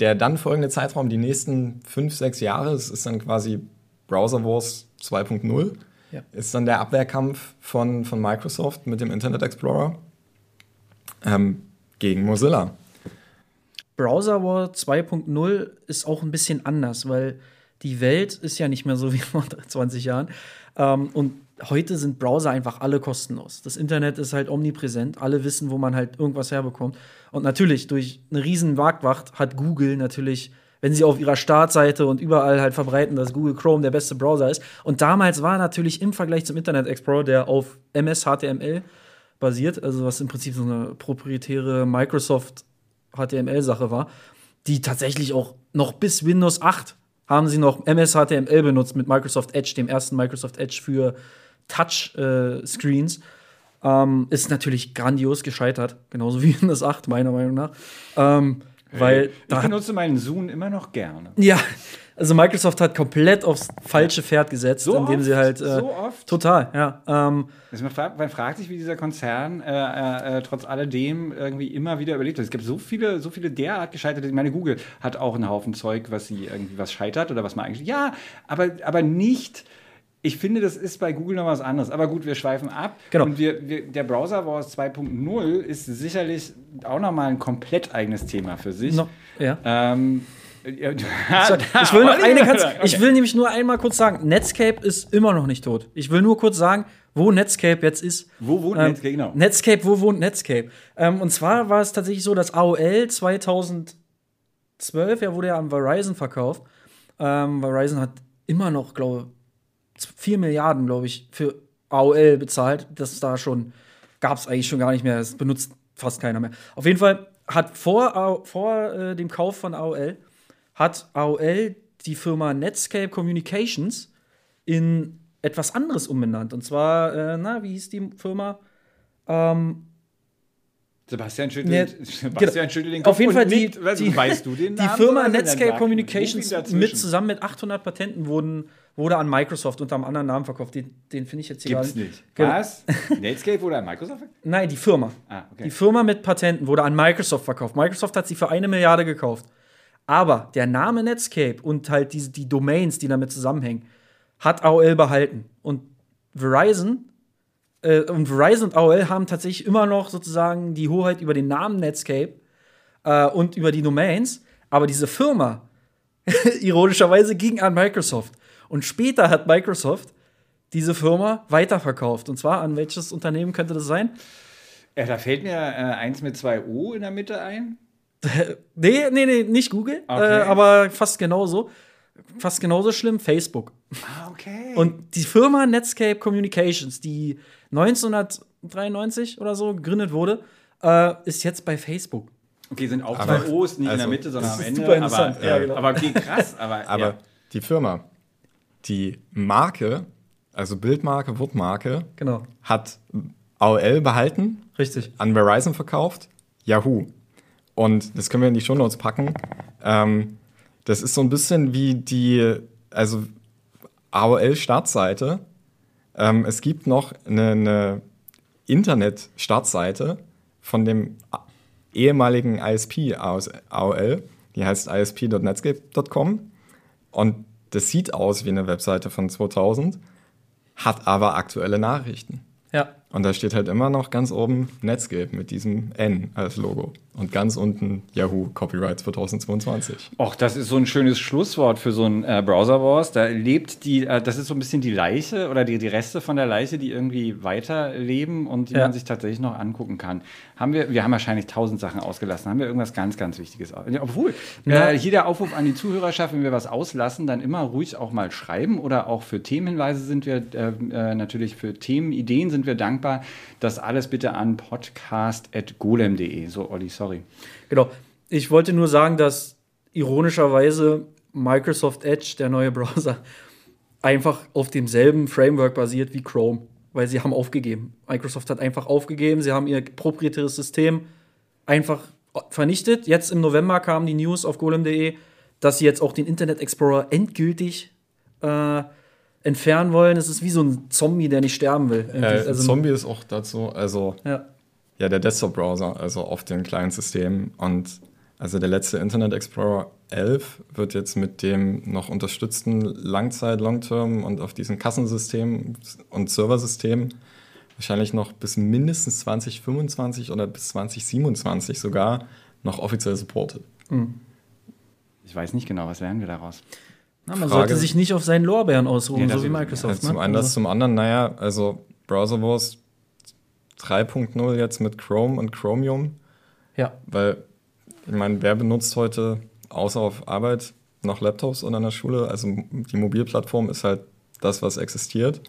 der dann folgende Zeitraum, die nächsten fünf, sechs Jahre, es ist dann quasi Browser Wars 2.0, ja. ist dann der Abwehrkampf von, von Microsoft mit dem Internet Explorer ähm, gegen Mozilla. Browser War 2.0 ist auch ein bisschen anders, weil die Welt ist ja nicht mehr so wie vor 20 Jahren. Ähm, und heute sind Browser einfach alle kostenlos. Das Internet ist halt omnipräsent. Alle wissen, wo man halt irgendwas herbekommt. Und natürlich, durch eine riesen Marktwacht hat Google natürlich, wenn sie auf ihrer Startseite und überall halt verbreiten, dass Google Chrome der beste Browser ist. Und damals war natürlich im Vergleich zum Internet Explorer, der auf MS HTML basiert, also was im Prinzip so eine proprietäre Microsoft HTML-Sache war, die tatsächlich auch noch bis Windows 8 haben sie noch MS HTML benutzt mit Microsoft Edge, dem ersten Microsoft Edge für Touch-Screens. Äh, ähm, ist natürlich grandios gescheitert, genauso wie Windows 8, meiner Meinung nach. Ähm, weil ich benutze meinen Zoom immer noch gerne. Ja, also Microsoft hat komplett aufs falsche Pferd gesetzt, so indem oft? sie halt äh, so oft. total, ja. Ähm, also man, fragt, man, fragt, sich, wie dieser Konzern äh, äh, trotz alledem irgendwie immer wieder überlebt hat. Es gibt so viele, so viele derart gescheiterte. Ich meine, Google hat auch einen Haufen Zeug, was sie irgendwie was scheitert oder was man eigentlich. Ja, aber, aber nicht. Ich finde, das ist bei Google noch was anderes. Aber gut, wir schweifen ab. Genau. Und wir, wir, der Browser Wars 2.0 ist sicherlich auch nochmal ein komplett eigenes Thema für sich. No, ja. Ähm, ich will noch eine ganz, ich will nämlich nur einmal kurz sagen, Netscape ist immer noch nicht tot. Ich will nur kurz sagen, wo Netscape jetzt ist. Wo wohnt ähm, Netscape, genau. Netscape, wo wohnt Netscape? Ähm, und zwar war es tatsächlich so, dass AOL 2012, ja, wurde ja an Verizon verkauft. Ähm, Verizon hat immer noch, glaube ich, 4 Milliarden, glaube ich, für AOL bezahlt. Das da schon, gab es eigentlich schon gar nicht mehr. Das benutzt fast keiner mehr. Auf jeden Fall hat vor, vor äh, dem Kauf von AOL hat AOL die Firma Netscape Communications in etwas anderes umbenannt. Und zwar, äh, na, wie hieß die Firma? Ähm, Sebastian schüttelt, Sebastian genau. schüttelt den Kopf. Auf jeden Fall, die, nicht, weißt, die, weißt du den die Namen Firma oder Netscape Communications mit zusammen mit 800 Patenten wurden, wurde an Microsoft unter einem anderen Namen verkauft. Den, den finde ich jetzt hier Gibt's nicht. Was? Netscape wurde an Microsoft verkauft? Nein, die Firma. Ah, okay. Die Firma mit Patenten wurde an Microsoft verkauft. Microsoft hat sie für eine Milliarde gekauft. Aber der Name Netscape und halt diese, die Domains, die damit zusammenhängen, hat AOL behalten. Und Verizon äh, und Verizon und AOL haben tatsächlich immer noch sozusagen die Hoheit über den Namen Netscape äh, und über die Domains. Aber diese Firma, ironischerweise, ging an Microsoft. Und später hat Microsoft diese Firma weiterverkauft. Und zwar an welches Unternehmen könnte das sein? Ja, da fällt mir äh, eins mit zwei O in der Mitte ein. nee, nee, nee, nicht Google, Okay. äh, aber fast genauso. Fast genauso schlimm, Facebook. Ah, okay. Und die Firma Netscape Communications, die 1993 oder so gegründet wurde, äh, ist jetzt bei Facebook. okay, sind auch Aber- zwei O's, nicht in der also, Mitte, sondern am Ende. super interessant. Aber, Ja, äh, genau. aber okay, krass. Aber, Aber ja. die Firma, die Marke, also Bildmarke, Wortmarke, Genau, hat AOL behalten, richtig. an Verizon verkauft, Yahoo. Und das können wir in die Shownotes packen. Ähm, das ist so ein bisschen wie die, also AOL-Startseite. Ähm, es gibt noch eine, eine Internet-Startseite von dem ehemaligen ISP aus AOL. Die heißt isp.netscape.com. Und das sieht aus wie eine Webseite von 2000, hat aber aktuelle Nachrichten. Ja, Und da steht halt immer noch ganz oben Netscape mit diesem N als Logo. Und ganz unten Yahoo Copyright 2022. Och, das ist so ein schönes Schlusswort für so ein äh, Browser Wars. Da lebt die, äh, das ist so ein bisschen die Leiche oder die, die Reste von der Leiche, die irgendwie weiterleben und die Ja. man sich tatsächlich noch angucken kann. Haben wir, wir haben wahrscheinlich tausend Sachen ausgelassen. Haben wir irgendwas ganz, ganz Wichtiges? Ja, Obwohl, Na. äh, hier der Aufruf an die Zuhörerschaft, wenn wir was auslassen, dann immer ruhig auch mal schreiben oder auch für Themenhinweise sind wir äh, äh, natürlich für Themenideen sind wir dankbar. Das alles bitte an podcast.golem.de. So, Olli, sorry. genau. Ich wollte nur sagen, dass ironischerweise Microsoft Edge, der neue Browser, einfach auf demselben Framework basiert wie Chrome, weil sie haben aufgegeben. Microsoft hat einfach aufgegeben, sie haben ihr proprietäres System einfach vernichtet. Jetzt im November kam die News auf golem.de, dass sie jetzt auch den Internet Explorer endgültig äh, entfernen wollen. Es ist wie so ein Zombie, der nicht sterben will. Äh, also, Zombie ist auch dazu, also ja, ja der Desktop-Browser, also auf den kleinen Systemen. Und also der letzte Internet Explorer 11 wird jetzt mit dem noch unterstützten Langzeit, Long-Term und auf diesen Kassensystem und Serversystem wahrscheinlich noch bis mindestens 2025 oder bis 2027 sogar noch offiziell supported. Mhm. Ich weiß nicht genau, was lernen wir daraus? Na, man Frage, sollte sich nicht auf seinen Lorbeeren ausruhen, ja, so wie Microsoft. Ja, zum einen das, also zum anderen, naja, also Browser Wars 3.0 jetzt mit Chrome und Chromium. Ja. Weil, ich meine, wer benutzt heute außer auf Arbeit noch Laptops oder in der Schule? Also die Mobilplattform ist halt das, was existiert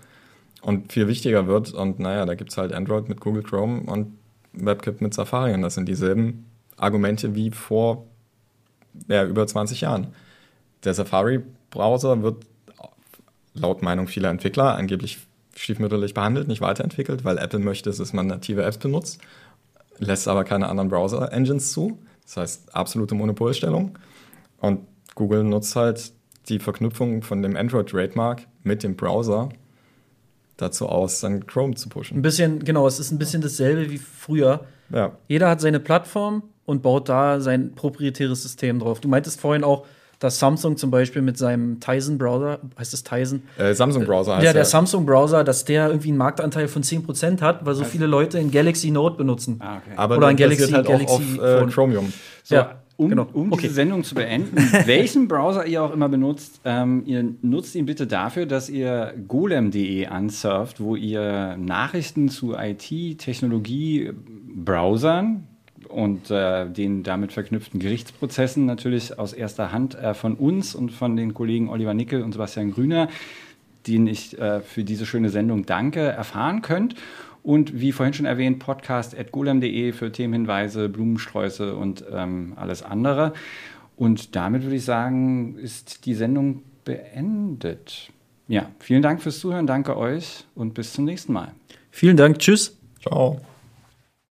und viel wichtiger wird. Und naja, da gibt es halt Android mit Google Chrome und WebKit mit Safari. Und das sind dieselben Argumente wie vor ja, über 20 Jahren. Der Safari-Browser wird laut Meinung vieler Entwickler angeblich stiefmütterlich behandelt, nicht weiterentwickelt, weil Apple möchte, dass man native Apps benutzt, lässt aber keine anderen Browser-Engines zu. Das heißt, absolute Monopolstellung. Und Google nutzt halt die Verknüpfung von dem Android-Trademark mit dem Browser dazu aus, dann Chrome zu pushen. Ein bisschen, genau, es ist ein bisschen dasselbe wie früher. Ja. Jeder hat seine Plattform und baut da sein proprietäres System drauf. Du meintest vorhin auch, dass Samsung zum Beispiel mit seinem Tizen-Browser, heißt es Tizen? Äh, Samsung-Browser heißt Ja, der ja. Samsung-Browser, dass der irgendwie einen Marktanteil von 10% hat, weil so viele Leute ein Galaxy Note benutzen. Ah, okay. Aber Oder ein Galaxy, halt Galaxy auf äh, Chromium. So, ja. Um, genau. um okay. diese Sendung zu beenden, welchen Browser ihr auch immer benutzt, ähm, ihr nutzt ihn bitte dafür, dass ihr golem.de ansurft, wo ihr Nachrichten zu IT, Technologie, Browsern, und äh, den damit verknüpften Gerichtsprozessen natürlich aus erster Hand äh, von uns und von den Kollegen Oliver Nickel und Sebastian Grüner, denen ich äh, für diese schöne Sendung danke, erfahren könnt. Und wie vorhin schon erwähnt, podcast.golem.de für Themenhinweise, Blumensträuße und ähm, alles andere. Und damit würde ich sagen, ist die Sendung beendet. Ja, vielen Dank fürs Zuhören, danke euch und bis zum nächsten Mal. Vielen Dank, tschüss. Ciao.